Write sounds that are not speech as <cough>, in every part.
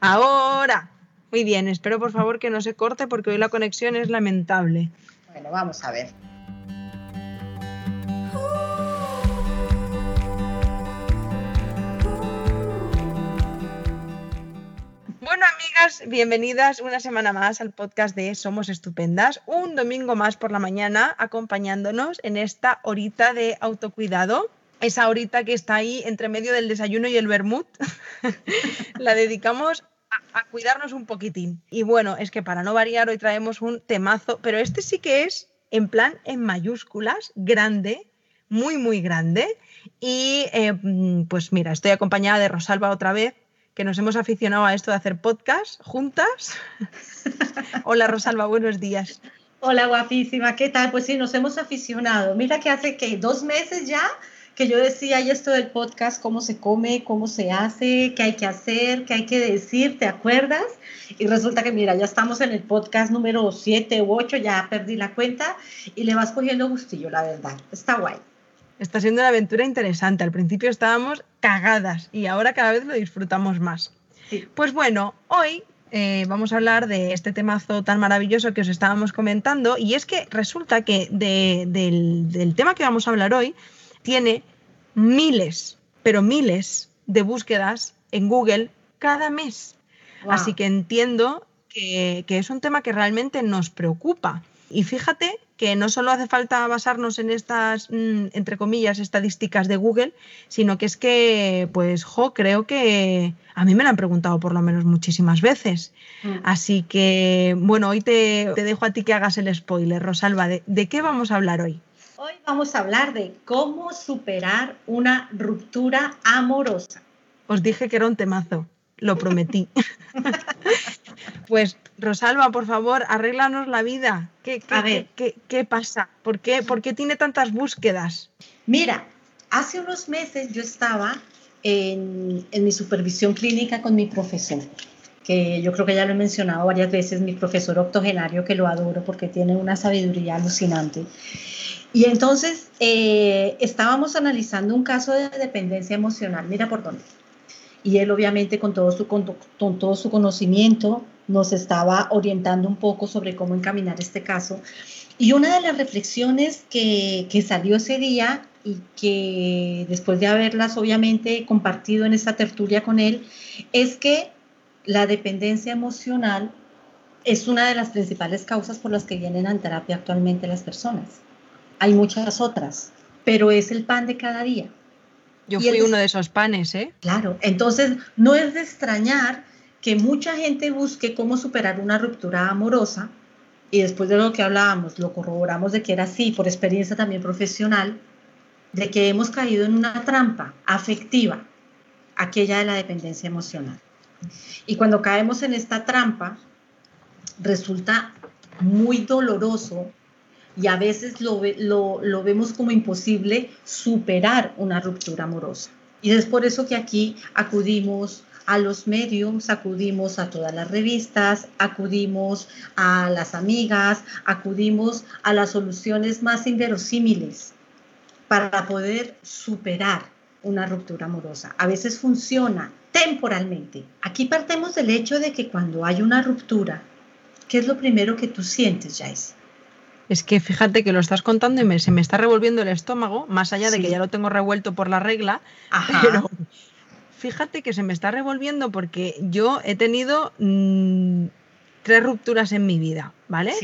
Ahora. Muy bien, espero por favor que no se corte porque hoy la conexión es lamentable. Bueno, vamos a ver. Bueno, amigas, bienvenidas una semana más al podcast de Somos Estupendas. Un domingo más por la mañana acompañándonos en esta horita de autocuidado. Esa horita que está ahí entre medio del desayuno y el vermut. <laughs> la dedicamos a, cuidarnos un poquitín. Y bueno, es que para no variar, hoy traemos un temazo, pero este sí que es en plan en mayúsculas, grande, muy, muy grande. Y eh, pues mira, estoy acompañada de Rosalba otra vez, que nos hemos aficionado a esto de hacer podcast juntas. <laughs> Hola Rosalba, buenos días. Hola guapísima, ¿qué tal? Pues sí, nos hemos aficionado. Mira que hace que dos meses ya que yo decía, y esto del podcast, cómo se come, cómo se hace, qué hay que hacer, qué hay que decir, ¿te acuerdas? Y resulta que, mira, ya estamos en el podcast número 7 u 8, ya perdí la cuenta y le vas cogiendo gustillo, la verdad. Está guay. Está siendo una aventura interesante. Al principio estábamos cagadas y ahora cada vez lo disfrutamos más. Pues bueno, hoy eh, vamos a hablar de este temazo tan maravilloso que os estábamos comentando y es que resulta que del, del tema que vamos a hablar hoy tiene miles, pero miles de búsquedas en Google cada mes. Así que entiendo que, es un tema que realmente nos preocupa. Y fíjate que no solo hace falta basarnos en estas, mm, entre comillas, estadísticas de Google, sino que es que, pues, jo, creo que a mí me lo han preguntado por lo menos muchísimas veces. Mm. Así que, bueno, hoy te, dejo a ti que hagas el spoiler, Rosalba. ¿De qué vamos a hablar hoy? Hoy vamos a hablar de cómo superar una ruptura amorosa. Os dije que era un temazo, lo prometí. <laughs> pues Rosalba, por favor, arréglanos la vida. ¿Qué, qué, pasa? ¿Por qué, ¿Por qué tiene tantas búsquedas? Mira, hace unos meses yo estaba en, en, mi supervisión clínica con mi profesor, que yo creo que ya lo he mencionado varias veces, mi profesor octogenario, que lo adoro porque tiene una sabiduría alucinante. Y entonces eh, estábamos analizando un caso de dependencia emocional, mira por dónde. Y él obviamente con todo su, con, todo su conocimiento nos estaba orientando un poco sobre cómo encaminar este caso. Y una de las reflexiones que, que salió ese día y que después de haberlas obviamente compartido en esta tertulia con él, es que la dependencia emocional es una de las principales causas por las que vienen a terapia actualmente las personas hay muchas otras, pero es el pan de cada día. Yo fui uno de esos panes, ¿eh? Claro, entonces no es de extrañar que mucha gente busque cómo superar una ruptura amorosa y después de lo que hablábamos, lo corroboramos de que era así, por experiencia también profesional, de que hemos caído en una trampa afectiva, aquella de la dependencia emocional. Y cuando caemos en esta trampa, resulta muy doloroso y a veces lo, lo, vemos como imposible superar una ruptura amorosa. Y es por eso que aquí acudimos a los medios, acudimos a todas las revistas, acudimos a las amigas, acudimos a las soluciones más inverosímiles para poder superar una ruptura amorosa. A veces funciona temporalmente. Aquí partemos del hecho de que cuando hay una ruptura, ¿qué es lo primero que tú sientes, Jace? Es que fíjate que lo estás contando y se me está revolviendo el estómago, más allá de que ya lo tengo revuelto por la regla, pero fíjate que se me está revolviendo porque yo he tenido mm, tres rupturas en mi vida, ¿vale?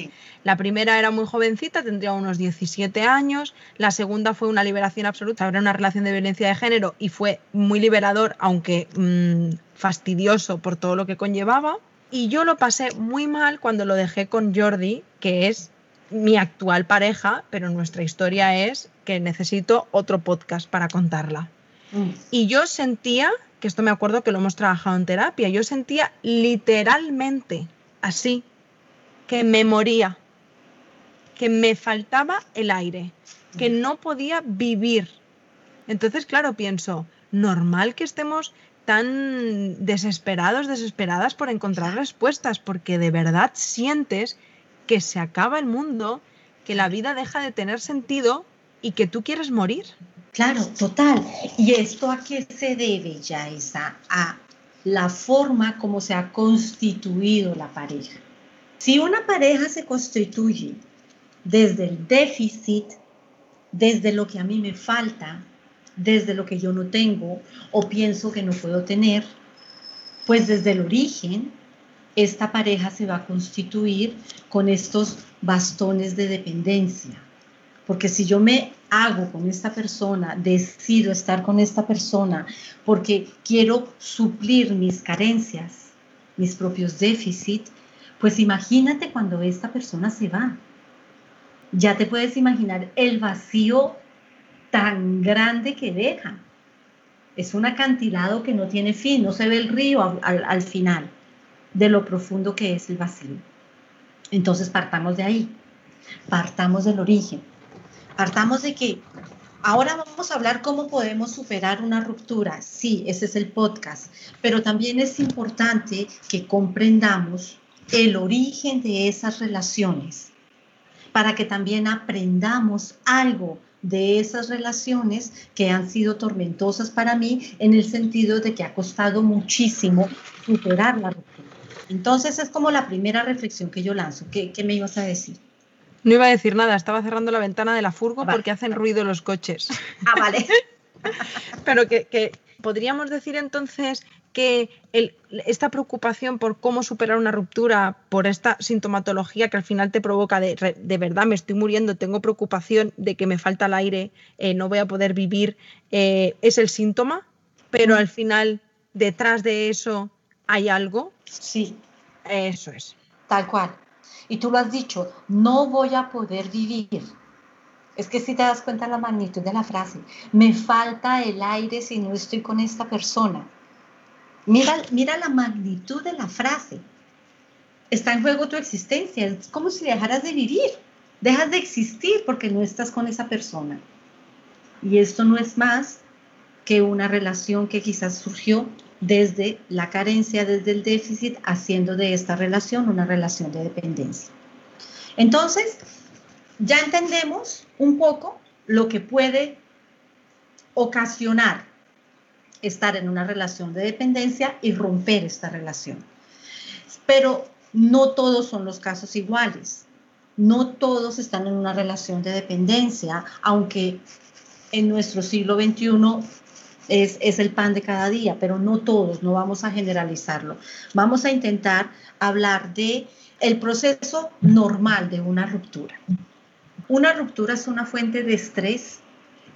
La primera era muy jovencita, tendría unos 17 años, la segunda fue una liberación absoluta, era una relación de violencia de género y fue muy liberador, aunque mm, fastidioso por todo lo que conllevaba. Y yo lo pasé muy mal cuando lo dejé con Jordi, que es mi actual pareja, pero nuestra historia es que necesito otro podcast para contarla. Mm. Y yo sentía, que esto me acuerdo que lo hemos trabajado en terapia, yo sentía literalmente así, que me moría, que me faltaba el aire, que no podía vivir. Entonces, claro, pienso, normal que estemos tan desesperados, desesperadas por encontrar respuestas, porque de verdad sientes que se acaba el mundo, que la vida deja de tener sentido y que tú quieres morir. Claro, total. ¿Y esto a qué se debe, Yaisa? A la forma como se ha constituido la pareja. Si una pareja se constituye desde el déficit, desde lo que a mí me falta, desde lo que yo no tengo o pienso que no puedo tener, pues desde el origen esta pareja se va a constituir con estos bastones de dependencia. Porque si yo me hago con esta persona, decido estar con esta persona porque quiero suplir mis carencias, mis propios déficits, pues imagínate cuando esta persona se va. Ya te puedes imaginar el vacío tan grande que deja. Es un acantilado que no tiene fin, no se ve el río al, final de lo profundo que es el vacío. Entonces partamos de ahí, partamos del origen, partamos de que ahora vamos a hablar cómo podemos superar una ruptura. Sí, ese es el podcast, pero también es importante que comprendamos el origen de esas relaciones para que también aprendamos algo de esas relaciones que han sido tormentosas para mí en el sentido de que ha costado muchísimo superar la ruptura. Entonces es como la primera reflexión que yo lanzo. ¿Qué, me ibas a decir? No iba a decir nada, estaba cerrando la ventana de la furgo ah, porque hacen ruido los coches. Ah, vale. <laughs> Pero que, que, podríamos decir entonces que esta preocupación por cómo superar una ruptura, por esta sintomatología que al final te provoca de, de verdad me estoy muriendo, tengo preocupación de que me falta el aire, eh, no voy a poder vivir, eh, es el síntoma, pero al final detrás de eso hay algo. Sí. Eso es. Tal cual. Y tú lo has dicho, no voy a poder vivir. Es que si te das cuenta la magnitud de la frase, me falta el aire si no estoy con esta persona. Mira, mira la magnitud de la frase. Está en juego tu existencia. Es como si dejaras de vivir. Dejas de existir porque no estás con esa persona. Y esto no es más que una relación que quizás surgió desde la carencia, desde el déficit, haciendo de esta relación una relación de dependencia. Entonces, ya entendemos un poco lo que puede ocasionar estar en una relación de dependencia y romper esta relación. Pero no todos son los casos iguales. No todos están en una relación de dependencia, aunque en nuestro siglo XXI es, es, el pan de cada día, pero no todos, no vamos a generalizarlo. Vamos a intentar hablar de el proceso normal de una ruptura. Una ruptura es una fuente de estrés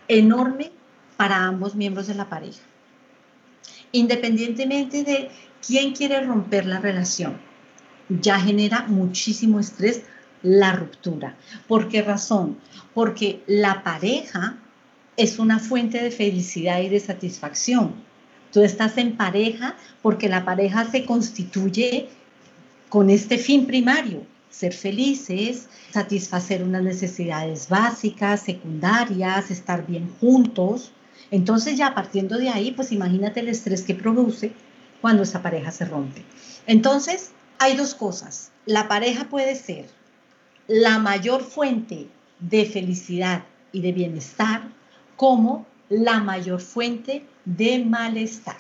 enorme para ambos miembros de la pareja independientemente de quién quiere romper la relación. Ya genera muchísimo estrés la ruptura. ¿Por qué razón? Porque la pareja es una fuente de felicidad y de satisfacción. Tú estás en pareja porque la pareja se constituye con este fin primario, ser felices, satisfacer unas necesidades básicas, secundarias, estar bien juntos. Entonces ya partiendo de ahí, pues imagínate el estrés que produce cuando esa pareja se rompe. Entonces, hay dos cosas. La pareja puede ser la mayor fuente de felicidad y de bienestar como la mayor fuente de malestar.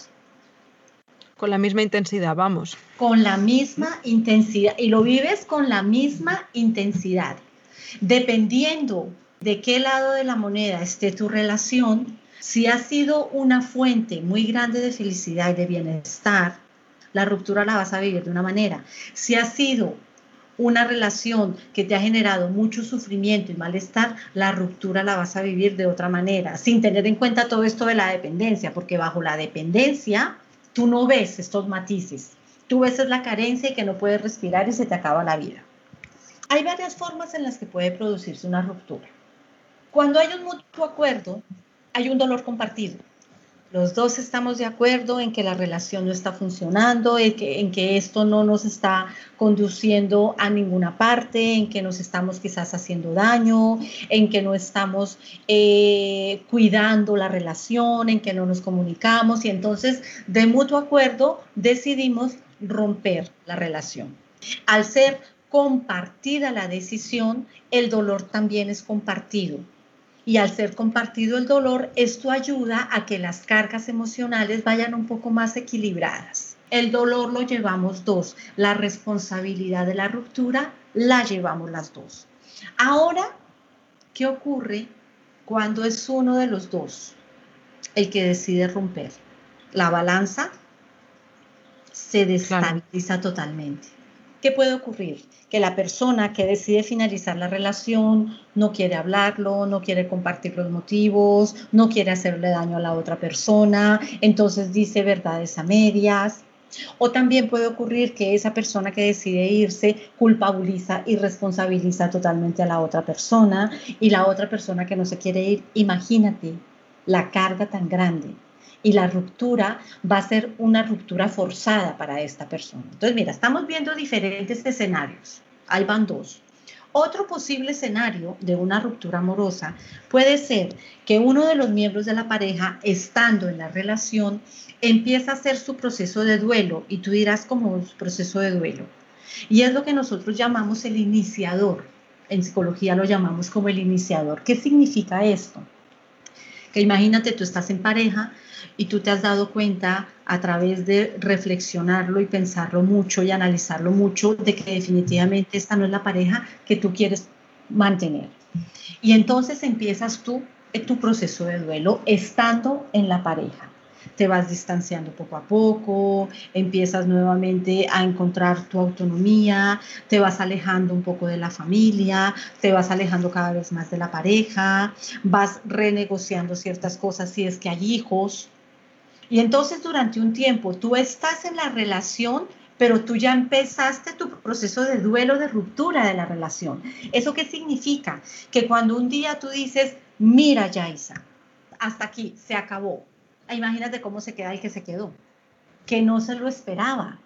Con la misma intensidad, vamos. Con la misma intensidad. Y lo vives con la misma intensidad. Dependiendo de qué lado de la moneda esté tu relación, si ha sido una fuente muy grande de felicidad y de bienestar, la ruptura la vas a vivir de una manera. Si ha sido una relación que te ha generado mucho sufrimiento y malestar, la ruptura la vas a vivir de otra manera, sin tener en cuenta todo esto de la dependencia, porque bajo la dependencia tú no ves estos matices. Tú ves la carencia y que no puedes respirar y se te acaba la vida. Hay varias formas en las que puede producirse una ruptura. Cuando hay un mutuo acuerdo, hay un dolor compartido. Los dos estamos de acuerdo en que la relación no está funcionando, en que, esto no nos está conduciendo a ninguna parte, en que nos estamos quizás haciendo daño, en que no estamos eh, cuidando la relación, en que no nos comunicamos y entonces de mutuo acuerdo decidimos romper la relación. Al ser compartida la decisión, el dolor también es compartido y al ser compartido el dolor, esto ayuda a que las cargas emocionales vayan un poco más equilibradas. El dolor lo llevamos dos. La responsabilidad de la ruptura la llevamos las dos. Ahora, ¿qué ocurre cuando es uno de los dos el que decide romper? La balanza se destabiliza totalmente. ¿Qué puede ocurrir? Que la persona que decide finalizar la relación no quiere hablarlo, no quiere compartir los motivos, no quiere hacerle daño a la otra persona, entonces dice verdades a medias. O también puede ocurrir que esa persona que decide irse culpabiliza y responsabiliza totalmente a la otra persona y la otra persona que no se quiere ir, imagínate la carga tan grande y la ruptura va a ser una ruptura forzada para esta persona. Entonces, mira, estamos viendo diferentes escenarios. Ahí van dos. Otro posible escenario de una ruptura amorosa puede ser que uno de los miembros de la pareja, estando en la relación, empieza a hacer su proceso de duelo y tú dirás como su proceso de duelo. Y es lo que nosotros llamamos el iniciador. En psicología lo llamamos como el iniciador. ¿Qué significa esto? Que imagínate, tú estás en pareja, y tú te has dado cuenta a través de reflexionarlo y pensarlo mucho y analizarlo mucho de que definitivamente esta no es la pareja que tú quieres mantener. Y entonces empiezas tú en tu proceso de duelo estando en la pareja. Te vas distanciando poco a poco, empiezas nuevamente a encontrar tu autonomía, te vas alejando un poco de la familia, te vas alejando cada vez más de la pareja, vas renegociando ciertas cosas si es que hay hijos, y entonces durante un tiempo tú estás en la relación, pero tú ya empezaste tu proceso de duelo, de ruptura de la relación. ¿Eso qué significa? Que cuando un día tú dices, mira Yaisa, hasta aquí, se acabó. Imagínate cómo se queda el que se quedó, que no se lo esperaba,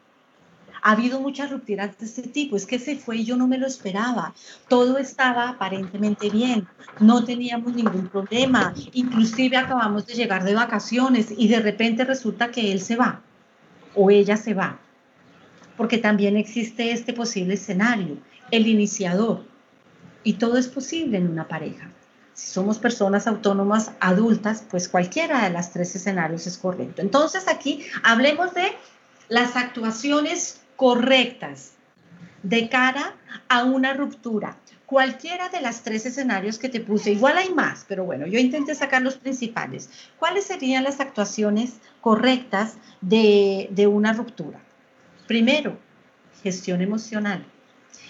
ha habido muchas rupturas de este tipo, es que se fue y yo no me lo esperaba. Todo estaba aparentemente bien, no teníamos ningún problema, inclusive acabamos de llegar de vacaciones y de repente resulta que él se va o ella se va, porque también existe este posible escenario, el iniciador, y todo es posible en una pareja. Si somos personas autónomas adultas, pues cualquiera de las tres escenarios es correcto. Entonces aquí hablemos de las actuaciones correctas de cara a una ruptura. Cualquiera de las tres escenarios que te puse, igual hay más, pero bueno, yo intenté sacar los principales. ¿Cuáles serían las actuaciones correctas de, de una ruptura? Primero, gestión emocional.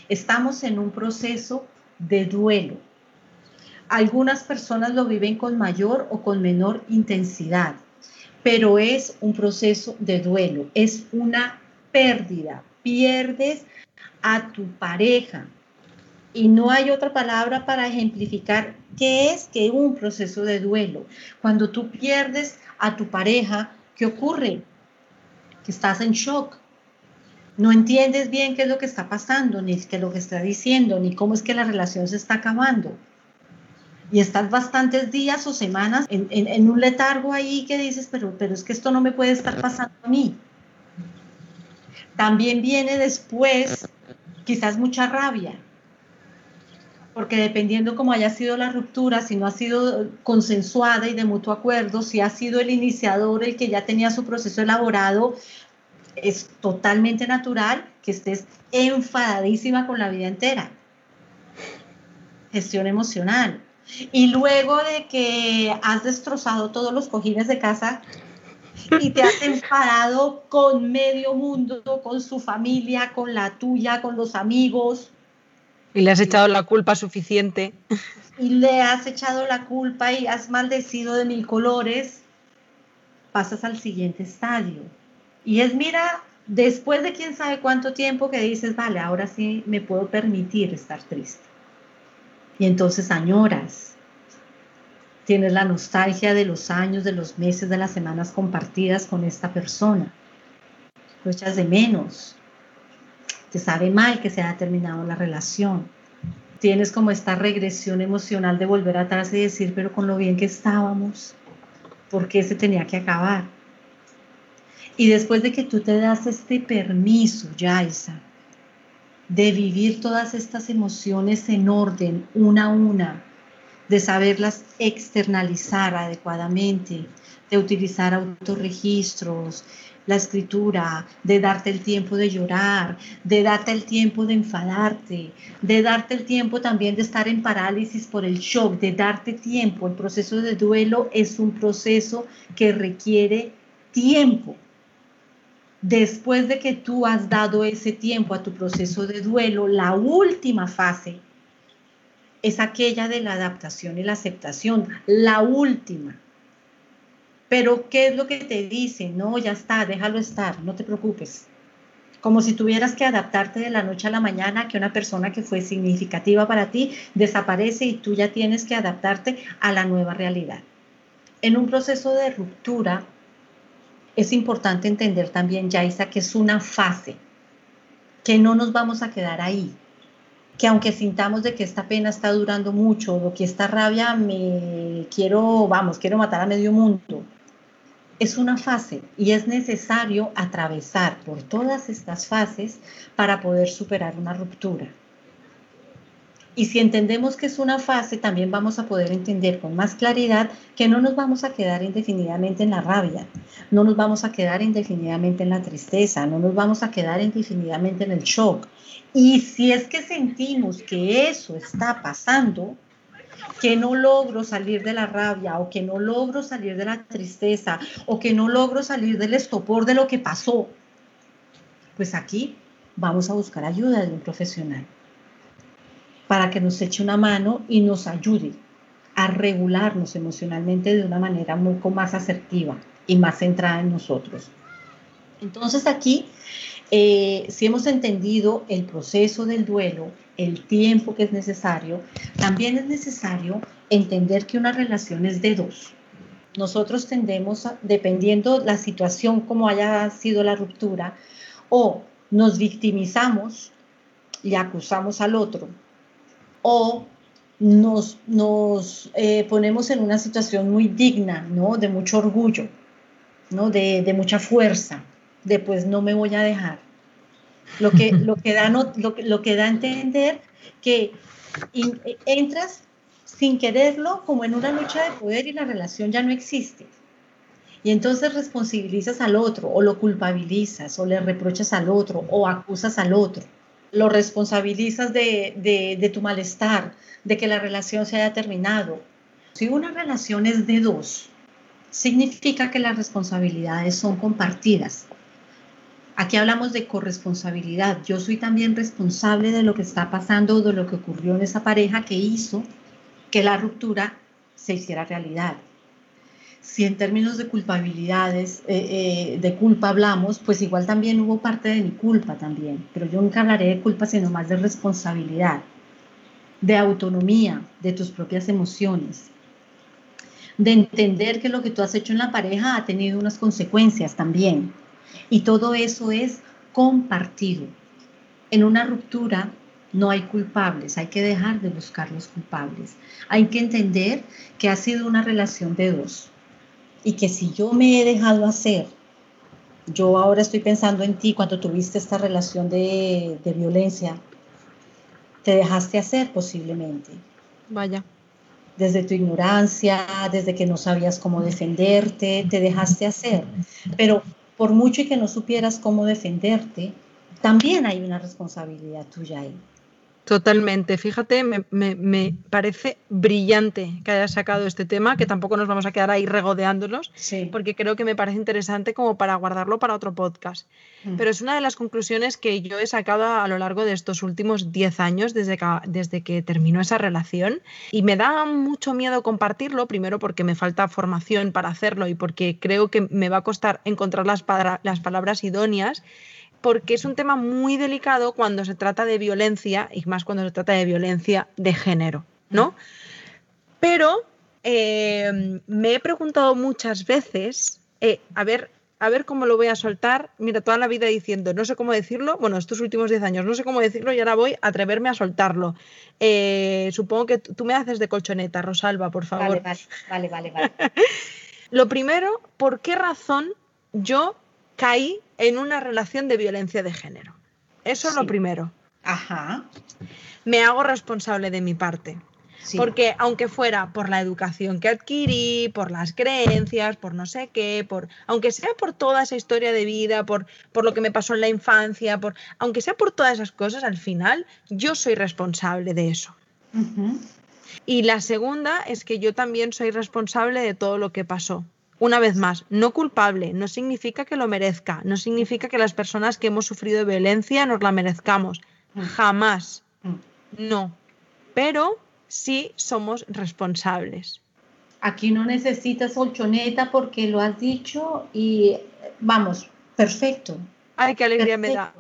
Estamos en un proceso de duelo. Algunas personas lo viven con mayor o con menor intensidad, pero es un proceso de duelo, es una pérdida, pierdes a tu pareja. Y no hay otra palabra para ejemplificar qué es que un proceso de duelo. Cuando tú pierdes a tu pareja, ¿qué ocurre? Que estás en shock. No entiendes bien qué es lo que está pasando, ni qué es lo que está diciendo, ni cómo es que la relación se está acabando. Y estás bastantes días o semanas en, un letargo ahí que dices, pero, pero es que esto no me puede estar pasando a mí. También viene después quizás mucha rabia, porque dependiendo cómo haya sido la ruptura, si no ha sido consensuada y de mutuo acuerdo, si ha sido el iniciador el que ya tenía su proceso elaborado, es totalmente natural que estés enfadadísima con la vida entera. Gestión emocional. Y luego de que has destrozado todos los cojines de casa, y te has enfadado con medio mundo, con su familia, con la tuya, con los amigos. Y le has echado la culpa suficiente. Y le has echado la culpa y has maldecido de mil colores. Pasas al siguiente estadio. Y es, mira, después de quién sabe cuánto tiempo que dices, vale, ahora sí me puedo permitir estar triste. Y entonces añoras, Tienes la nostalgia de los años, de los meses, de las semanas compartidas con esta persona. Lo echas de menos. Te sabe mal que se haya terminado la relación. Tienes como esta regresión emocional de volver atrás y decir, pero con lo bien que estábamos, ¿por qué se tenía que acabar? Y después de que tú te das este permiso, Yaisa, de vivir todas estas emociones en orden, una a una, de saberlas externalizar adecuadamente, de utilizar autorregistros, la escritura, de darte el tiempo de llorar, de darte el tiempo de enfadarte, de darte el tiempo también de estar en parálisis por el shock, de darte tiempo. El proceso de duelo es un proceso que requiere tiempo. Después de que tú has dado ese tiempo a tu proceso de duelo, la última fase es aquella de la adaptación y la aceptación, la última. Pero ¿qué es lo que te dice? No, ya está, déjalo estar, no te preocupes. Como si tuvieras que adaptarte de la noche a la mañana que una persona que fue significativa para ti desaparece y tú ya tienes que adaptarte a la nueva realidad. En un proceso de ruptura es importante entender también, Yaisa, que es una fase, que no nos vamos a quedar ahí, que aunque sintamos de que esta pena está durando mucho o que esta rabia me quiero, vamos, quiero matar a medio mundo, es una fase y es necesario atravesar por todas estas fases para poder superar una ruptura. Y si entendemos que es una fase, también vamos a poder entender con más claridad que no nos vamos a quedar indefinidamente en la rabia, no nos vamos a quedar indefinidamente en la tristeza, no nos vamos a quedar indefinidamente en el shock. Y si es que sentimos que eso está pasando, que no logro salir de la rabia o que no logro salir de la tristeza o que no logro salir del estopor de lo que pasó, pues aquí vamos a buscar ayuda de un profesional para que nos eche una mano y nos ayude a regularnos emocionalmente de una manera mucho más asertiva y más centrada en nosotros. Entonces aquí, eh, si hemos entendido el proceso del duelo, el tiempo que es necesario, también es necesario entender que una relación es de dos. Nosotros tendemos, dependiendo la situación como haya sido la ruptura, o nos victimizamos y acusamos al otro, o nos, nos eh, ponemos en una situación muy digna, ¿no? De mucho orgullo, ¿no? De, de mucha fuerza, de pues no me voy a dejar. Lo que, <laughs> lo que, da, lo, lo que da a entender que entras sin quererlo como en una lucha de poder y la relación ya no existe. Y entonces responsabilizas al otro o lo culpabilizas o le reprochas al otro o acusas al otro. Lo responsabilizas de, tu malestar, de que la relación se haya terminado. Si una relación es de dos, significa que las responsabilidades son compartidas. Aquí hablamos de corresponsabilidad. Yo soy también responsable de lo que está pasando, de lo que ocurrió en esa pareja que hizo que la ruptura se hiciera realidad. Si en términos de culpabilidades, eh, eh, de culpa hablamos, pues igual también hubo parte de mi culpa también, pero yo nunca hablaré de culpa, sino más de responsabilidad, de autonomía, de tus propias emociones, de entender que lo que tú has hecho en la pareja ha tenido unas consecuencias también y todo eso es compartido. En una ruptura no hay culpables, hay que dejar de buscar los culpables. Hay que entender que ha sido una relación de dos y que si yo me he dejado hacer, yo ahora estoy pensando en ti cuando tuviste esta relación de, de violencia, te dejaste hacer posiblemente. Vaya. Desde tu ignorancia, desde que no sabías cómo defenderte, te dejaste hacer. Pero por mucho y que no supieras cómo defenderte, también hay una responsabilidad tuya ahí. Totalmente. Fíjate, me, parece brillante que hayas sacado este tema, que tampoco nos vamos a quedar ahí regodeándolos, porque creo que me parece interesante como para guardarlo para otro podcast. Mm. Pero es una de las conclusiones que yo he sacado a lo largo de estos últimos 10 años desde que, desde que terminó esa relación y me da mucho miedo compartirlo, primero porque me falta formación para hacerlo y porque creo que me va a costar encontrar las, las palabras idóneas porque es un tema muy delicado cuando se trata de violencia y más cuando se trata de violencia de género, ¿no? Pero eh, me he preguntado muchas veces, eh, a ver, a ver cómo lo voy a soltar. Mira, toda la vida diciendo, no sé cómo decirlo, bueno, estos últimos 10 años, no sé cómo decirlo y ahora voy a atreverme a soltarlo. Eh, supongo que tú me haces de colchoneta, Rosalba, por favor. Vale, vale, vale, vale. <laughs> lo primero, ¿por qué razón yo caí en una relación de violencia de género. Eso es lo primero. Ajá. Me hago responsable de mi parte. Porque aunque fuera por la educación que adquirí, por las creencias, por no sé qué, por aunque sea por toda esa historia de vida, por, por lo que me pasó en la infancia, por aunque sea por todas esas cosas, al final yo soy responsable de eso. Y la segunda es que yo también soy responsable de todo lo que pasó. Una vez más, no culpable, no significa que lo merezca, no significa que las personas que hemos sufrido violencia nos la merezcamos. Mm. Jamás. Mm. No. Pero sí somos responsables. Aquí no necesitas colchoneta porque lo has dicho y vamos, perfecto. Ay, qué alegría me da.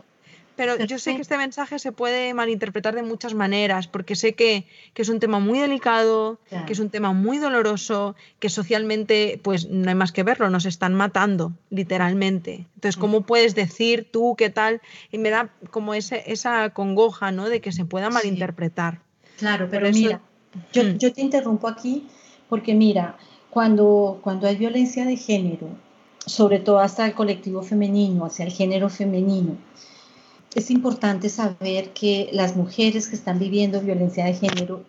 Pero <laughs> yo sé que este mensaje se puede malinterpretar de muchas maneras, porque sé que, es un tema muy delicado, que es un tema muy doloroso, que socialmente, pues no hay más que verlo, nos están matando, literalmente. Entonces, ¿cómo mm. puedes decir tú qué tal? Y me da como ese, esa congoja, ¿no? De que se pueda malinterpretar. Claro, pero mira, yo, mm. yo, te interrumpo aquí porque mira, cuando, cuando hay violencia de género, sobre todo hasta el colectivo femenino, hacia el género femenino, es importante saber que las mujeres que están viviendo violencia de género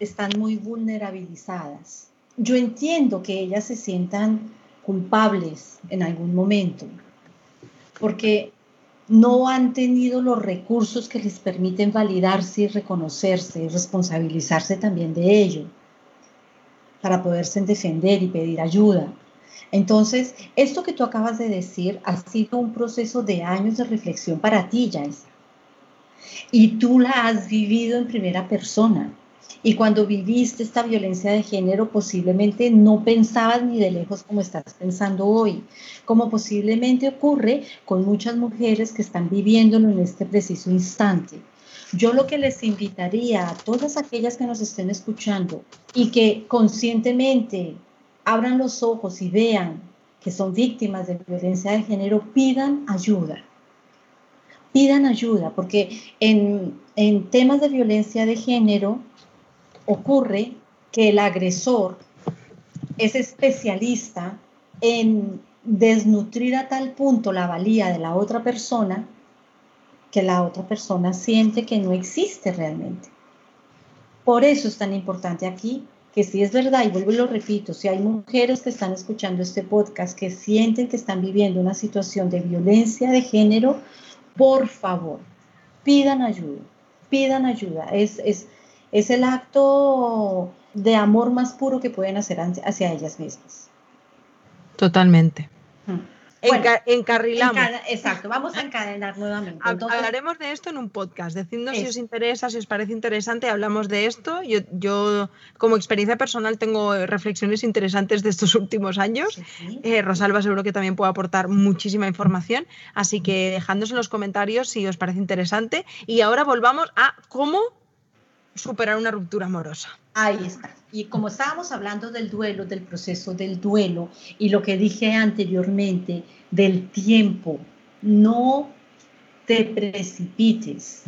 están muy vulnerabilizadas. Yo entiendo que ellas se sientan culpables en algún momento, porque no han tenido los recursos que les permiten validarse y reconocerse y responsabilizarse también de ello para poderse defender y pedir ayuda. Entonces, esto que tú acabas de decir ha sido un proceso de años de reflexión para ti, Yaisa. Y tú la has vivido en primera persona. Y cuando viviste esta violencia de género, posiblemente no pensabas ni de lejos como estás pensando hoy, como posiblemente ocurre con muchas mujeres que están viviéndolo en este preciso instante. Yo lo que les invitaría a todas aquellas que nos estén escuchando y que conscientemente abran los ojos y vean que son víctimas de violencia de género, pidan ayuda. Pidan ayuda, porque en, en temas de violencia de género ocurre que el agresor es especialista en desnutrir a tal punto la valía de la otra persona que la otra persona siente que no existe realmente. Por eso es tan importante aquí que si es verdad, y vuelvo y lo repito, si hay mujeres que están escuchando este podcast que sienten que están viviendo una situación de violencia de género, por favor, pidan ayuda, pidan ayuda. Es, es, es el acto de amor más puro que pueden hacer hacia ellas mismas. Totalmente. Hmm encarrilamos. exacto, vamos a encadenar nuevamente. Hablaremos de esto en un podcast. Decidnos si os interesa, si os parece interesante, hablamos de esto. Yo, yo como experiencia personal, tengo reflexiones interesantes de estos <laughs> últimos años. Eh, Rosalba seguro que también puede aportar muchísima información. Así que dejadnos en los comentarios si os parece interesante. Y ahora volvamos a cómo superar una ruptura amorosa. Ahí está. Y como estábamos hablando del duelo, del proceso del duelo y lo que dije anteriormente del tiempo, no te precipites.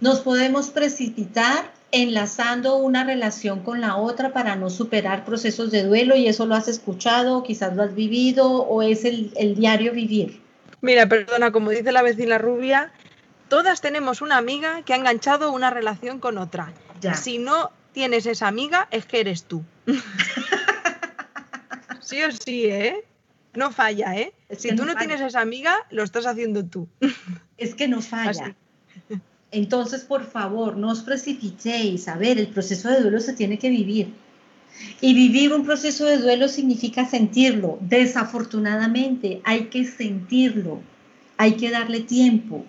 Nos podemos precipitar enlazando una relación con la otra para no superar procesos de duelo y eso lo has escuchado, quizás lo has vivido o es el, el diario vivir. Mira, perdona, como dice la vecina rubia, todas tenemos una amiga que ha enganchado una relación con otra. Si no tienes esa amiga, es que eres tú. <laughs> sí o sí, ¿eh? No falla, ¿eh? si tú no, tienes esa amiga, lo estás haciendo tú. es que no falla. Entonces, por favor, no os precipitéis. A ver, el proceso de duelo se tiene que vivir. Y vivir un proceso de duelo significa sentirlo. Desafortunadamente, hay que sentirlo. Hay que darle tiempo.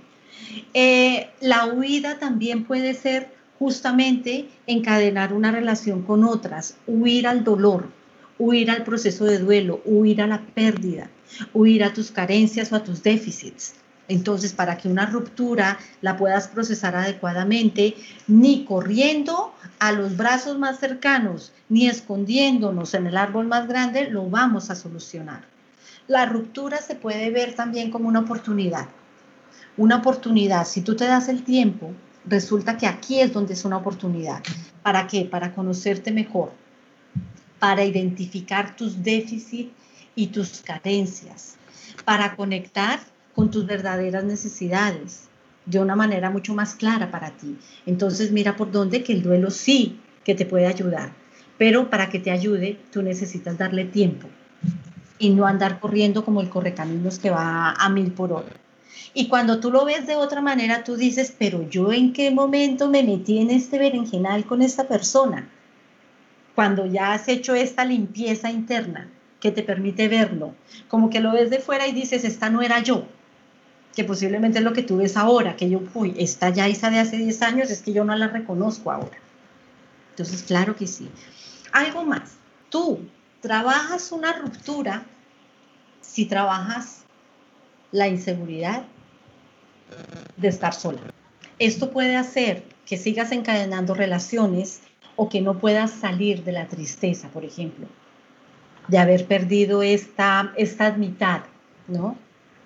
Eh, la huida también puede ser justamente encadenar una relación con otras, huir al dolor, huir al proceso de duelo, huir a la pérdida, huir a tus carencias o a tus déficits. Entonces, para que una ruptura la puedas procesar adecuadamente, ni corriendo a los brazos más cercanos, ni escondiéndonos en el árbol más grande, lo vamos a solucionar. La ruptura se puede ver también como una oportunidad una oportunidad, si tú te das el tiempo, resulta que aquí es donde es una oportunidad. ¿Para qué? Para conocerte mejor, para identificar tus déficits y tus carencias, para conectar con tus verdaderas necesidades de una manera mucho más clara para ti. Entonces mira por dónde que el duelo sí que te puede ayudar. Pero para que te ayude, tú necesitas darle tiempo y no andar corriendo como el correcaminos que va a mil por hora. Y cuando tú lo ves de otra manera, tú dices, pero yo en qué momento me metí en este berenjenal con esta persona. Cuando ya has hecho esta limpieza interna que te permite verlo, como que lo ves de fuera y dices, esta no era yo, que posiblemente es lo que tú ves ahora, que yo, uy, esta ya esa de hace 10 años, es que yo no la reconozco ahora. Entonces, claro que sí. Algo más, tú trabajas una ruptura si trabajas la inseguridad de estar sola. Esto puede hacer que sigas encadenando relaciones o que no puedas salir de la tristeza, por ejemplo, de haber perdido esta, esta mitad, ¿no?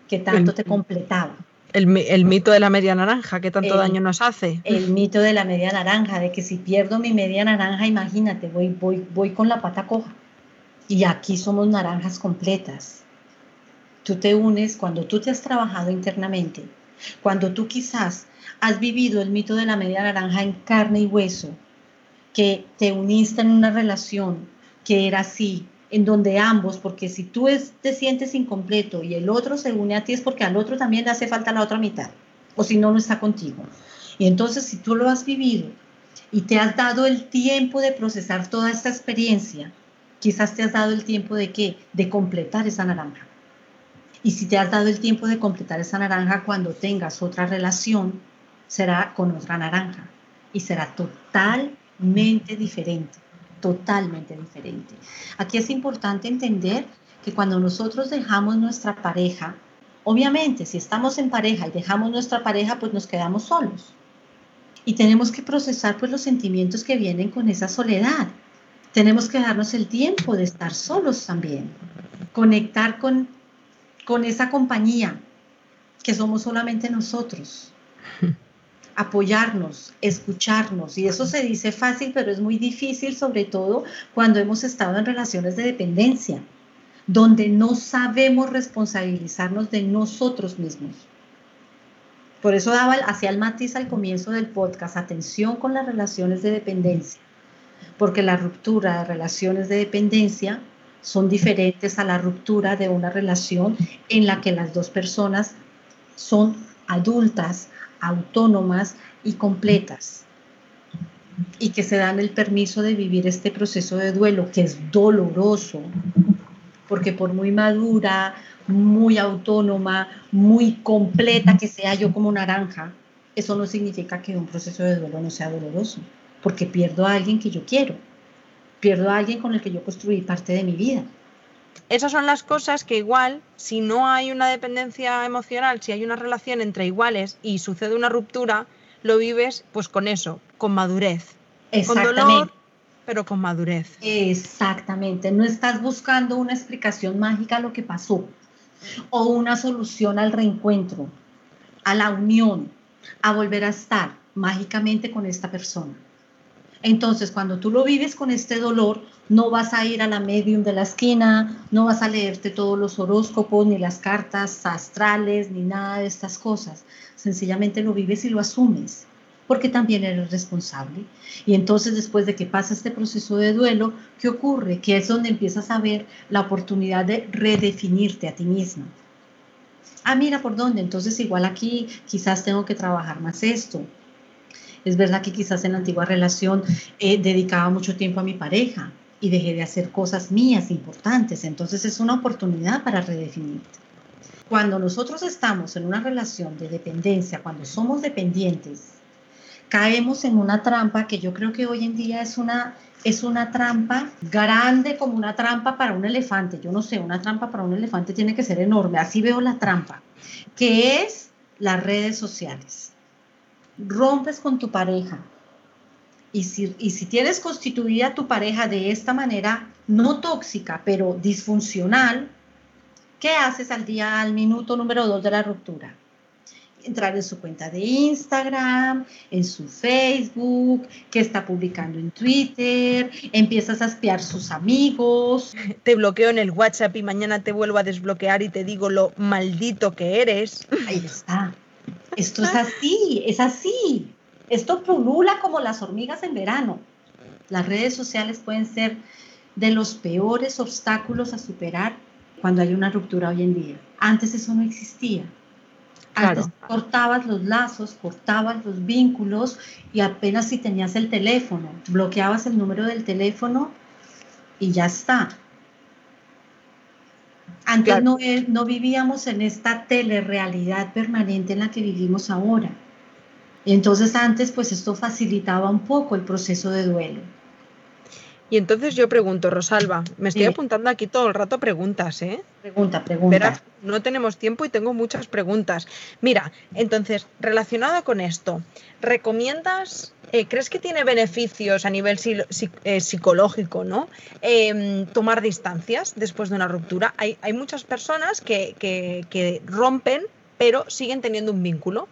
Que tanto te completaba. El, mito de la media naranja, que tanto daño nos hace. El mito de la media naranja, de que si pierdo mi media naranja, imagínate, voy, voy, voy con la pata coja. Y aquí somos naranjas completas. Tú te unes cuando tú te has trabajado internamente, cuando tú quizás has vivido el mito de la media naranja en carne y hueso, que te uniste en una relación que era así, en donde ambos, porque si tú te sientes incompleto y el otro se une a ti es porque al otro también le hace falta la otra mitad, o si no, no está contigo. Y entonces si tú lo has vivido y te has dado el tiempo de procesar toda esta experiencia, quizás te has dado el tiempo de qué? De completar esa naranja. Y si te has dado el tiempo de completar esa naranja cuando tengas otra relación, será con otra naranja y será totalmente diferente, totalmente diferente. Aquí es importante entender que cuando nosotros dejamos nuestra pareja, obviamente si estamos en pareja y dejamos nuestra pareja, pues nos quedamos solos. Y tenemos que procesar pues los sentimientos que vienen con esa soledad tenemos que darnos el tiempo de estar solos también, conectar con, con esa compañía que somos solamente nosotros, <laughs> apoyarnos, escucharnos. Y eso se dice fácil, pero es muy difícil, sobre todo cuando hemos estado en relaciones de dependencia, donde no sabemos responsabilizarnos de nosotros mismos. Por eso daba hacia el matiz al comienzo del podcast, atención con las relaciones de dependencia porque la ruptura de relaciones de dependencia son diferentes a la ruptura de una relación en la que las dos personas son adultas, autónomas y completas. Y que se dan el permiso de vivir este proceso de duelo que es doloroso, porque por muy madura, muy autónoma, muy completa que sea yo como naranja, eso no significa que un proceso de duelo no sea doloroso porque pierdo a alguien que yo quiero, pierdo a alguien con el que yo construí parte de mi vida. Esas son las cosas que igual, si no hay una dependencia emocional, si hay una relación entre iguales y sucede una ruptura, lo vives pues con eso, con madurez. Con dolor, pero con madurez. Exactamente. No estás buscando una explicación mágica a lo que pasó o una solución al reencuentro, a la unión, a volver a estar mágicamente con esta persona. Entonces, cuando tú lo vives con este dolor, no vas a ir a la medium de la esquina, no vas a leerte todos los horóscopos, ni las cartas astrales, ni nada de estas cosas. Sencillamente lo vives y lo asumes, porque también eres responsable. Y entonces, después de que pasa este proceso de duelo, ¿qué ocurre? Que es donde empiezas a ver la oportunidad de redefinirte a ti misma. Ah, mira por dónde. Entonces, igual aquí quizás tengo que trabajar más esto es verdad que quizás en la antigua relación eh, dedicaba mucho tiempo a mi pareja y dejé de hacer cosas mías importantes. Entonces es una oportunidad para redefinirte. Cuando nosotros estamos en una relación de dependencia, cuando somos dependientes, caemos en una trampa que yo creo que hoy en día es una, es una trampa grande como una trampa para un elefante. Yo no sé, una trampa para un elefante tiene que ser enorme. Así veo la trampa, que es las redes sociales rompes con tu pareja y si, y si tienes constituida tu pareja de esta manera, no tóxica, pero disfuncional, ¿qué haces al día, al minuto número dos de la ruptura? Entrar en su cuenta de Instagram, en su Facebook, que está publicando en Twitter, empiezas a espiar sus amigos. Te bloqueo en el WhatsApp y mañana te vuelvo a desbloquear y te digo lo maldito que eres. Ahí está. Esto es así, es así. Esto pulula como las hormigas en verano. Las redes sociales pueden ser de los peores obstáculos a superar cuando hay una ruptura hoy en día. Antes eso no existía. Antes cortabas los lazos, cortabas los vínculos y apenas si tenías el teléfono, bloqueabas el número del teléfono y ya está. Antes no, no vivíamos en esta telerrealidad permanente en la que vivimos ahora. Entonces antes pues esto facilitaba un poco el proceso de duelo. Y entonces yo pregunto, Rosalba, me estoy apuntando aquí todo el rato preguntas, ¿eh? Pregunta, pregunta. no tenemos tiempo y tengo muchas preguntas. Mira, entonces, relacionado con esto, ¿recomiendas, eh, crees que tiene beneficios a nivel eh, psicológico, ¿no? Em, tomar distancias después de una ruptura. Hay, hay muchas personas que, que rompen, pero siguen teniendo un vínculo.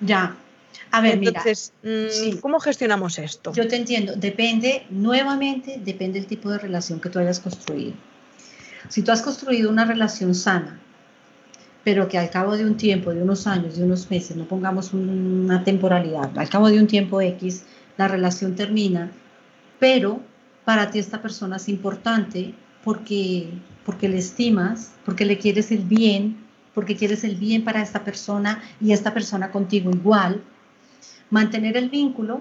Ya, a ver, Entonces, mm, ¿cómo gestionamos esto? Yo te entiendo. Depende, nuevamente, depende del tipo de relación que tú hayas construido. Si tú has construido una relación sana, pero que al cabo de un tiempo, de unos años, de unos meses, no pongamos una temporalidad, al cabo de un tiempo X, la relación termina, pero para ti esta persona es importante porque, porque le estimas, porque le quieres el bien, porque quieres el bien para esta persona y esta persona contigo igual, Mantener el vínculo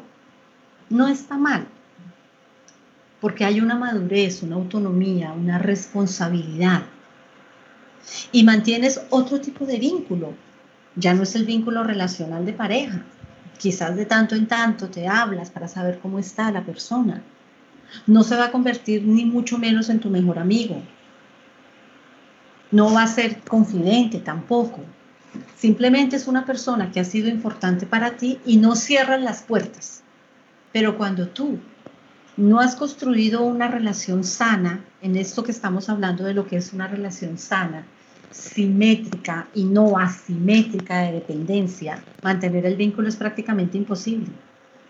no está mal, porque hay una madurez, una autonomía, una responsabilidad. Y mantienes otro tipo de vínculo. Ya no es el vínculo relacional de pareja. Quizás de tanto en tanto te hablas para saber cómo está la persona. No se va a convertir ni mucho menos en tu mejor amigo. No va a ser confidente tampoco. Simplemente es una persona que ha sido importante para ti y no cierran las puertas. Pero cuando tú no has construido una relación sana, en esto que estamos hablando de lo que es una relación sana, simétrica y no asimétrica de dependencia, mantener el vínculo es prácticamente imposible.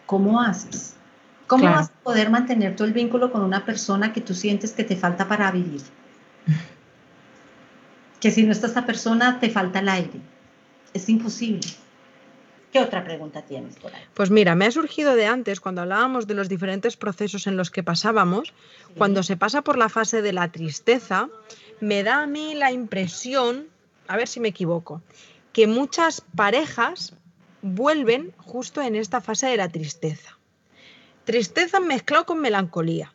¿Cómo haces? ¿Cómo vas a poder mantener todo el vínculo con una persona que tú sientes que te falta para vivir? <laughs> Que si no está esta persona, te falta el aire es imposible. ¿Qué otra pregunta tienes por ahí? Pues mira, me ha surgido de antes, cuando hablábamos de los diferentes procesos en los que pasábamos, cuando se pasa por la fase de la tristeza, me da a mí la impresión, a ver si me equivoco, que muchas parejas vuelven justo en esta fase de la tristeza tristeza mezclado con melancolía.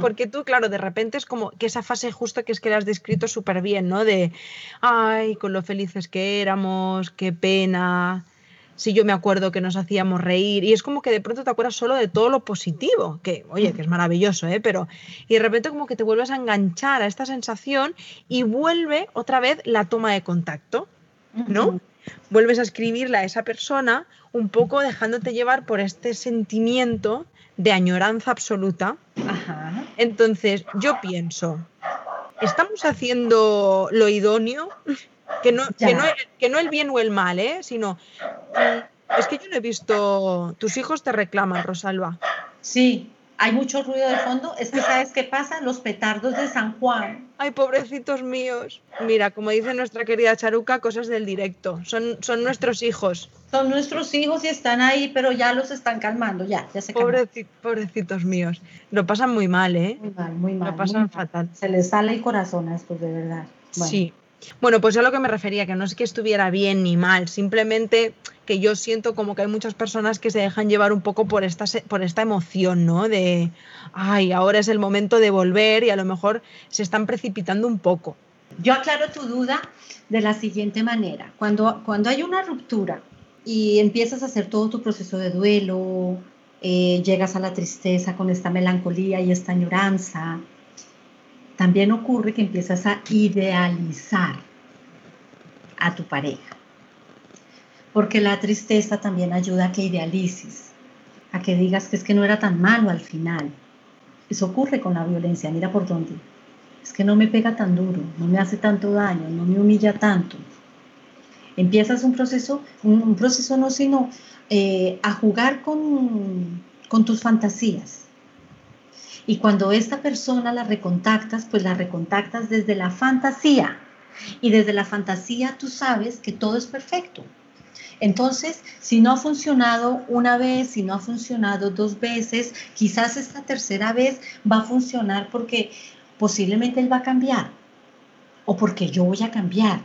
Porque tú, claro, de repente es como que esa fase justo que es que la has descrito súper bien, ¿no? De, ay, con lo felices que éramos, qué pena, si yo me acuerdo que nos hacíamos reír. Y es como que de pronto te acuerdas solo de todo lo positivo, que, oye, que es maravilloso, ¿eh? Pero, y de repente como que te vuelves a enganchar a esta sensación y vuelve otra vez la toma de contacto, ¿no? Vuelves a escribirle a esa persona un poco dejándote llevar por este sentimiento de añoranza absoluta. Entonces, yo pienso, ¿estamos haciendo lo idóneo? Que no, que no, que, no, el bien o el mal, ¿eh? sino mm, es que yo no he visto. Tus hijos te reclaman, Rosalba. Sí, hay mucho ruido de fondo. Es que, ¿sabes qué pasa? Los petardos de San Juan. Ay, pobrecitos míos. Mira, como dice nuestra querida Charuca, cosas del directo. Son, son nuestros hijos. Son nuestros hijos y están ahí, pero ya los están calmando, ya, ya se Pobrecitos míos. Lo pasan muy mal, ¿eh? Muy mal, muy mal. Lo pasan fatal. Se les sale el corazón a estos, de verdad. Sí. Bueno, pues a lo que me refería, que no es que estuviera bien ni mal, simplemente que yo siento como que hay muchas personas que se dejan llevar un poco por esta, por esta emoción, ¿no? De, ay, ahora es el momento de volver y a lo mejor se están precipitando un poco. Yo aclaro tu duda de la siguiente manera. Cuando, cuando hay una ruptura y empiezas a hacer todo tu proceso de duelo, eh, llegas a la tristeza con esta melancolía y esta añoranza, también ocurre que empiezas a idealizar a tu pareja. Porque la tristeza también ayuda a que idealices, a que digas que es que no era tan malo al final. Eso ocurre con la violencia, mira por dónde. Es que no me pega tan duro, no me hace tanto daño, no me humilla tanto. Empiezas un proceso, un, proceso no, sino eh, a jugar con, con tus fantasías y cuando esta persona la recontactas, pues la recontactas desde la fantasía. Y desde la fantasía tú sabes que todo es perfecto. Entonces, si no ha funcionado una vez, si no ha funcionado dos veces, quizás esta tercera vez va a funcionar porque posiblemente él va a cambiar o porque yo voy a cambiar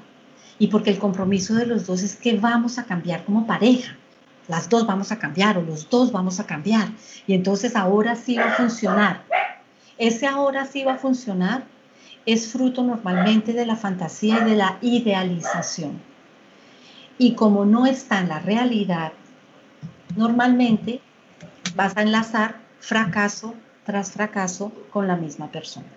y porque el compromiso de los dos es que vamos a cambiar como pareja. Las dos vamos a cambiar o los dos vamos a cambiar. Y entonces ahora sí va a funcionar. Ese ahora sí va a funcionar es fruto normalmente de la fantasía y de la idealización. Y como no está en la realidad, normalmente vas a enlazar fracaso tras fracaso con la misma persona.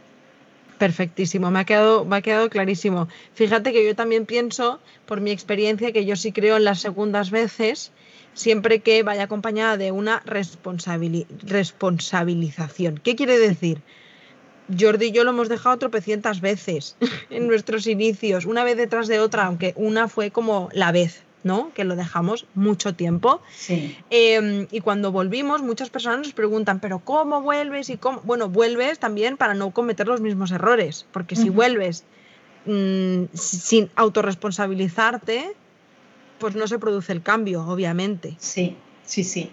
Perfectísimo, me ha, quedado, me ha quedado clarísimo. Fíjate que yo también pienso, por mi experiencia, que yo sí creo en las segundas veces, siempre que vaya acompañada de una responsabilización. ¿Qué quiere decir? Jordi y yo lo hemos dejado tropecientas veces <laughs> en nuestros inicios, una vez detrás de otra, aunque una fue como la vez, ¿no? Que lo dejamos mucho tiempo. Em, y cuando volvimos, muchas personas nos preguntan, ¿pero cómo vuelves? Y cómo? Bueno, vuelves también para no cometer los mismos errores, porque si vuelves mm, sin autorresponsabilizarte, pues no se produce el cambio, obviamente. Sí, sí, sí.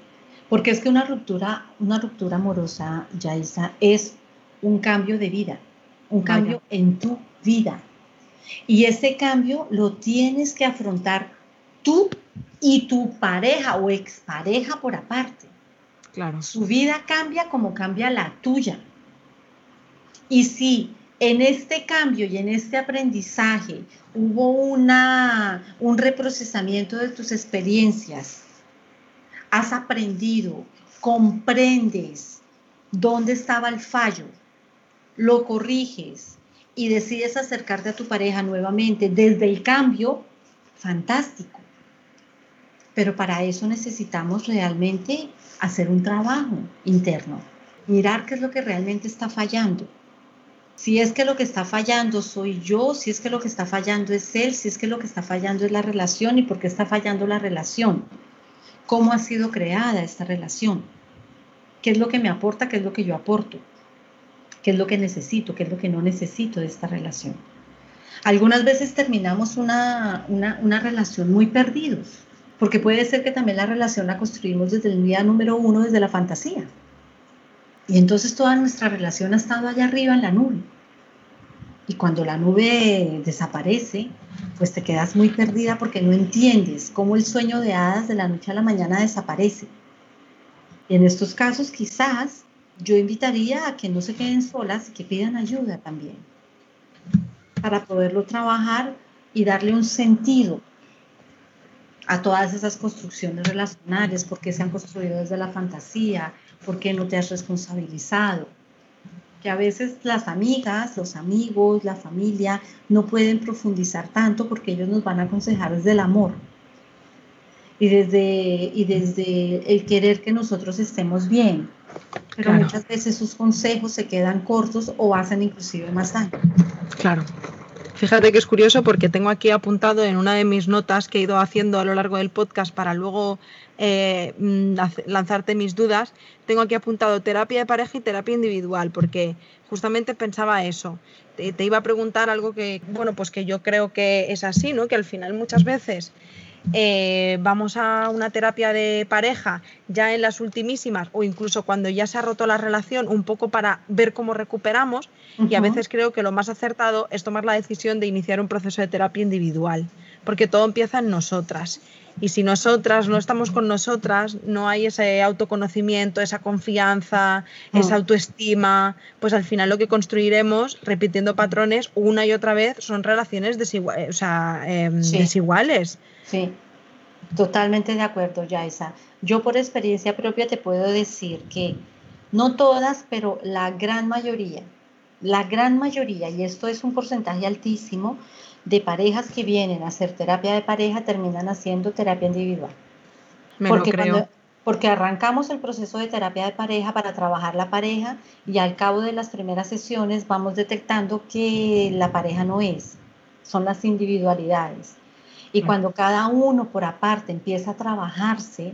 Porque es que una ruptura, una ruptura amorosa, Yaisa, es un cambio de vida, un cambio en tu vida. Y ese cambio lo tienes que afrontar tú y tu pareja o expareja por aparte. Claro. Su vida cambia como cambia la tuya. Y si en este cambio y en este aprendizaje hubo una, un reprocesamiento de tus experiencias, has aprendido, comprendes dónde estaba el fallo, lo corriges y decides acercarte a tu pareja nuevamente desde el cambio, fantástico. Pero para eso necesitamos realmente hacer un trabajo interno, mirar qué es lo que realmente está fallando. Si es que lo que está fallando soy yo, si es que lo que está fallando es él, si es que lo que está fallando es la relación y por qué está fallando la relación. ¿Cómo ha sido creada esta relación? ¿Qué es lo que me aporta? ¿Qué es lo que yo aporto? qué es lo que necesito, qué es lo que no necesito de esta relación. Algunas veces terminamos una, una, relación muy perdidos, porque puede ser que también la relación la construimos desde el día número uno, desde la fantasía. Y entonces toda nuestra relación ha estado allá arriba en la nube. Y cuando la nube desaparece, pues te quedas muy perdida porque no entiendes cómo el sueño de hadas de la noche a la mañana desaparece. Y en estos casos quizás yo invitaría a que no se queden solas y que pidan ayuda también para poderlo trabajar y darle un sentido a todas esas construcciones relacionales, porque se han construido desde la fantasía, porque no te has responsabilizado. Que a veces las amigas, los amigos, la familia no pueden profundizar tanto porque ellos nos van a aconsejar desde el amor y desde, y desde el querer que nosotros estemos bien pero muchas veces sus consejos se quedan cortos o hacen inclusive más daño. Claro. Fíjate que es curioso porque tengo aquí apuntado en una de mis notas que he ido haciendo a lo largo del podcast para luego eh, mm, lanzarte mis dudas, tengo aquí apuntado terapia de pareja y terapia individual, porque justamente pensaba eso. Te, te, iba a preguntar algo que, bueno, pues que yo creo que es así, ¿no? Que al final muchas veces eh, vamos a una terapia de pareja ya en las ultimísimas o incluso cuando ya se ha roto la relación, un poco para ver cómo recuperamos. Y a veces creo que lo más acertado es tomar la decisión de iniciar un proceso de terapia individual, porque todo empieza en nosotras. Y si nosotras no estamos con nosotras, no hay ese autoconocimiento, esa confianza, mm. esa autoestima, pues al final lo que construiremos, repitiendo patrones una y otra vez, son relaciones em, desiguales. Sí, totalmente de acuerdo, Yaisa. Yo por experiencia propia te puedo decir que no todas, pero la gran mayoría, la gran mayoría, y esto es un porcentaje altísimo, de parejas que vienen a hacer terapia de pareja terminan haciendo terapia individual. Me porque, creo. porque arrancamos el proceso de terapia de pareja para trabajar la pareja y al cabo de las primeras sesiones vamos detectando que la pareja no es, son las individualidades. Y cuando cada uno por aparte empieza a trabajarse,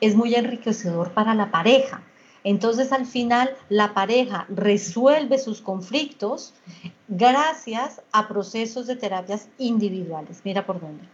es muy enriquecedor para la pareja. Entonces al final la pareja resuelve sus conflictos gracias a procesos de terapias individuales. Mira por dónde.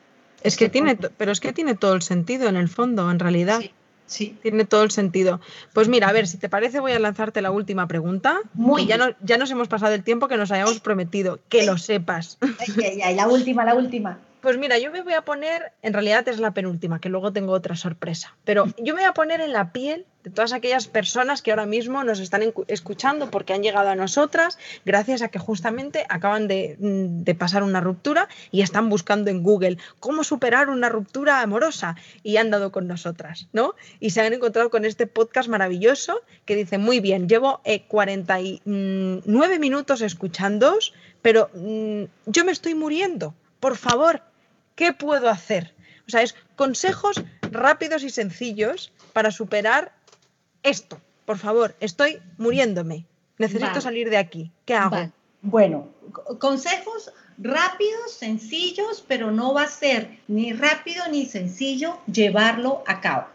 Es que tiene, pero es que tiene todo el sentido en el fondo, en realidad. Sí. Tiene todo el sentido. Pues mira, a ver, si te parece, voy a lanzarte la última pregunta. Muy ya, no, ya nos hemos pasado el tiempo que nos hayamos prometido, que lo sepas. Ay, ay, la última, la última. Pues mira, yo me voy a poner, en realidad es la penúltima, que luego tengo otra sorpresa, pero <laughs> yo me voy a poner en la piel de todas aquellas personas que ahora mismo nos están escuchando porque han llegado a nosotras gracias a que justamente acaban de, mm, de, pasar una ruptura y están buscando en Google cómo superar una ruptura amorosa y han dado con nosotras, ¿no? Y se han encontrado con este podcast maravilloso que dice, muy bien, llevo 49 eh, minutos escuchándoos, pero mm, yo me estoy muriendo, por favor, ¿Qué puedo hacer? O sea, es consejos rápidos y sencillos para superar esto. Por favor, estoy muriéndome. Necesito salir de aquí. ¿Qué hago? Bueno, consejos rápidos, sencillos, pero no va a ser ni rápido ni sencillo llevarlo a cabo.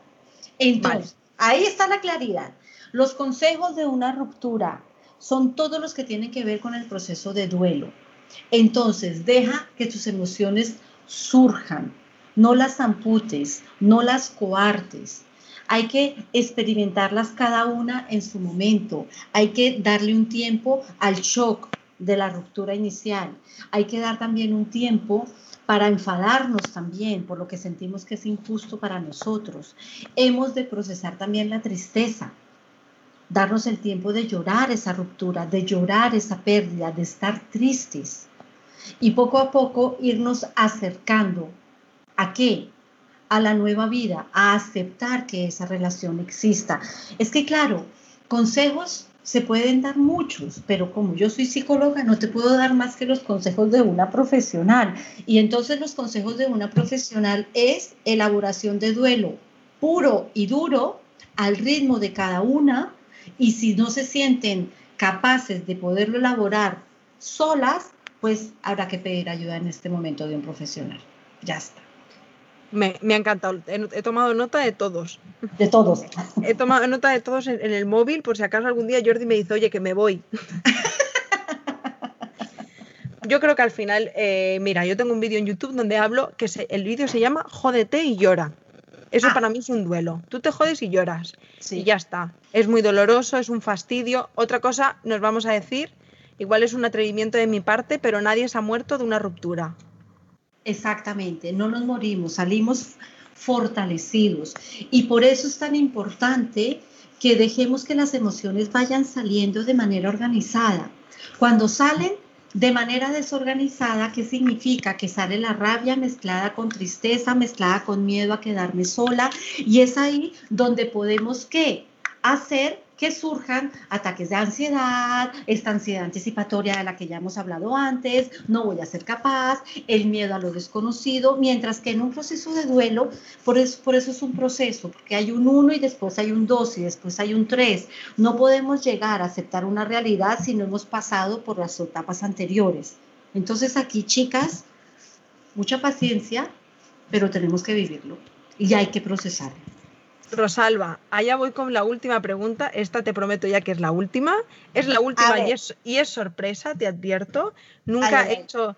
Entonces, ahí está la claridad. Los consejos de una ruptura son todos los que tienen que ver con el proceso de duelo. Entonces, deja que tus emociones surjan, no las amputes, no las coartes. Hay que experimentarlas cada una en su momento. Hay que darle un tiempo al shock de la ruptura inicial. Hay que dar también un tiempo para enfadarnos también por lo que sentimos que es injusto para nosotros. Hemos de procesar también la tristeza, darnos el tiempo de llorar esa ruptura, de llorar esa pérdida, de estar tristes y poco a poco irnos acercando a qué? A la nueva vida, a aceptar que esa relación exista. Es que claro, consejos se pueden dar muchos, pero como yo soy psicóloga, no te puedo dar más que los consejos de una profesional. Y entonces los consejos de una profesional es elaboración de duelo puro y duro al ritmo de cada una. Y si no se sienten capaces de poderlo elaborar solas, pues habrá que pedir ayuda en este momento de un profesional. Ya está. Me, ha encantado. He, tomado nota de todos. De todos. He tomado nota de todos en, el móvil por si acaso algún día Jordi me dice, oye, que me voy. <laughs> yo creo que al final, eh, mira, yo tengo un vídeo en YouTube donde hablo que el vídeo se llama Jódete y llora. Eso ah. para mí es un duelo. Tú te jodes y lloras. Y ya está. Es muy doloroso, es un fastidio. Otra cosa, nos vamos a decir Igual es un atrevimiento de mi parte, pero nadie se ha muerto de una ruptura. Exactamente, no nos morimos, salimos fortalecidos. Y por eso es tan importante que dejemos que las emociones vayan saliendo de manera organizada. Cuando salen de manera desorganizada, ¿qué significa? Que sale la rabia mezclada con tristeza, mezclada con miedo a quedarme sola. Y es ahí donde podemos, ¿qué? Hacer que surjan ataques de ansiedad, esta ansiedad anticipatoria de la que ya hemos hablado antes, no voy a ser capaz, el miedo a lo desconocido, mientras que en un proceso de duelo, por eso, por eso es un proceso, porque hay un 1 y después hay un 2 y después hay un 3. No podemos llegar a aceptar una realidad si no hemos pasado por las etapas anteriores. Entonces aquí, chicas, mucha paciencia, pero tenemos que vivirlo y hay que procesarlo. Rosalba, allá voy con la última pregunta. Esta te prometo ya que es la última. Es la última y es, y es, sorpresa, te advierto. Nunca he hecho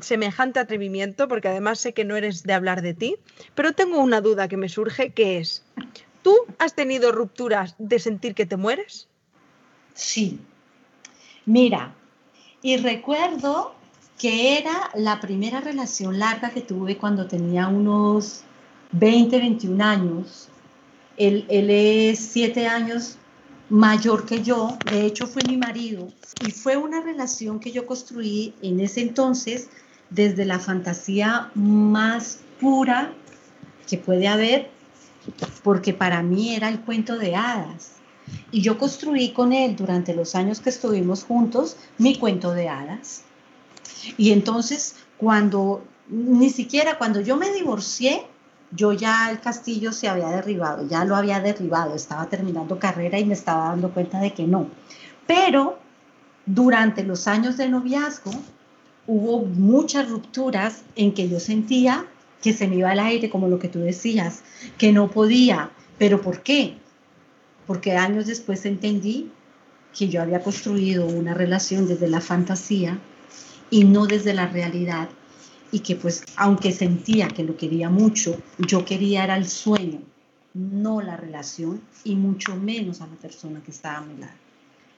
semejante atrevimiento porque además sé que no eres de hablar de ti. Pero tengo una duda que me surge que es, ¿tú has tenido rupturas de sentir que te mueres? Sí. Mira, y recuerdo que era la primera relación larga que tuve cuando tenía unos 20, 21 años él, es siete años mayor que yo, de hecho fue mi marido, y fue una relación que yo construí en ese entonces desde la fantasía más pura que puede haber, porque para mí era el cuento de hadas. Y yo construí con él durante los años que estuvimos juntos mi cuento de hadas. Y entonces, cuando, ni siquiera cuando yo me divorcié, yo ya el castillo se había derribado, ya lo había derribado, estaba terminando carrera y me estaba dando cuenta de que no. Pero durante los años de noviazgo hubo muchas rupturas en que yo sentía que se me iba al aire, como lo que tú decías, que no podía. ¿Pero por qué? Porque años después entendí que yo había construido una relación desde la fantasía y no desde la realidad y que pues aunque sentía que lo quería mucho, yo quería era el sueño, no la relación y mucho menos a la persona que estaba a mi lado.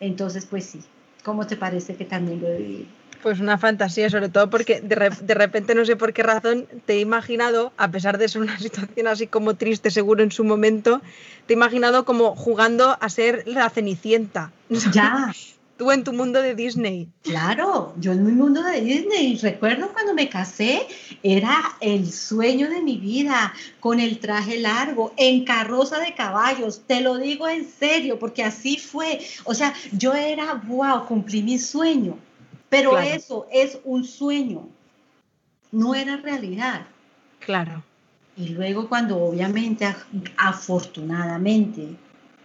Entonces pues sí, ¿cómo te parece que también lo he vivido? Pues una fantasía, sobre todo porque de, de, repente no sé por qué razón te he imaginado, a pesar de ser una <laughs> situación así como triste seguro en su momento, te he imaginado como jugando a ser la cenicienta. Ya. Tú en tu mundo de Disney. Claro, yo en mi mundo de Disney. Recuerdo cuando me casé, era el sueño de mi vida, con el traje largo, en carroza de caballos. Te lo digo en serio, porque así fue. O sea, yo era, wow, cumplí mi sueño. Pero claro. eso es un sueño, no era realidad. Claro. Y luego cuando obviamente, afortunadamente,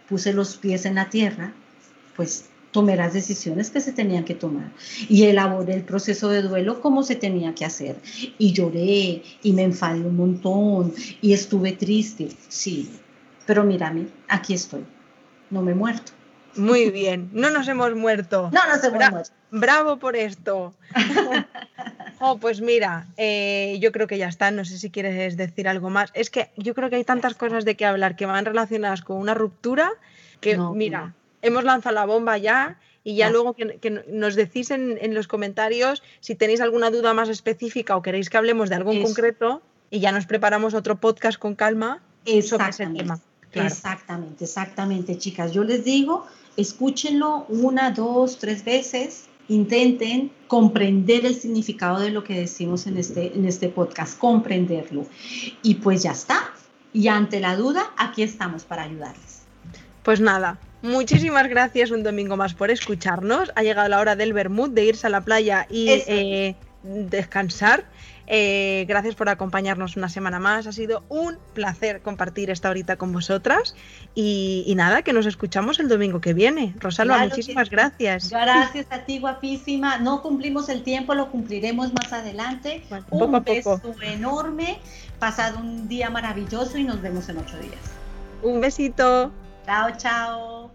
puse los pies en la tierra, pues tomé las decisiones que se tenían que tomar y elaboré el proceso de duelo como se tenía que hacer. Y lloré y me enfadé un montón y estuve triste, sí. Pero mírame, aquí estoy, no me he muerto. Muy bien, no nos hemos muerto. No nos hemos Bra muerto. Bravo por esto. <laughs> oh, pues mira, eh, yo creo que ya está. No sé si quieres decir algo más. Es que yo creo que hay tantas cosas de qué hablar que van relacionadas con una ruptura que, no, mira, no. Hemos lanzado la bomba ya y ya no. luego que, que, nos decís en, en, los comentarios si tenéis alguna duda más específica o queréis que hablemos de algo en concreto y ya nos preparamos otro podcast con calma sobre ese tema. Claro. Exactamente, exactamente, chicas. Yo les digo, escúchenlo una, dos, tres veces, intenten comprender el significado de lo que decimos en este, en este podcast, comprenderlo. Y pues ya está. Y ante la duda, aquí estamos para ayudarles. Pues nada, muchísimas gracias un domingo más por escucharnos. Ha llegado la hora del Bermud, de irse a la playa y eh, descansar. Eh, gracias por acompañarnos una semana más. Ha sido un placer compartir esta horita con vosotras. Y, y nada, que nos escuchamos el domingo que viene. Rosalba, claro muchísimas que, gracias. Gracias a ti, guapísima. No cumplimos el tiempo, lo cumpliremos más adelante. Bueno, un poco a beso poco. enorme. Pasado un día maravilloso y nos vemos en ocho días. Un besito. Chao, chao.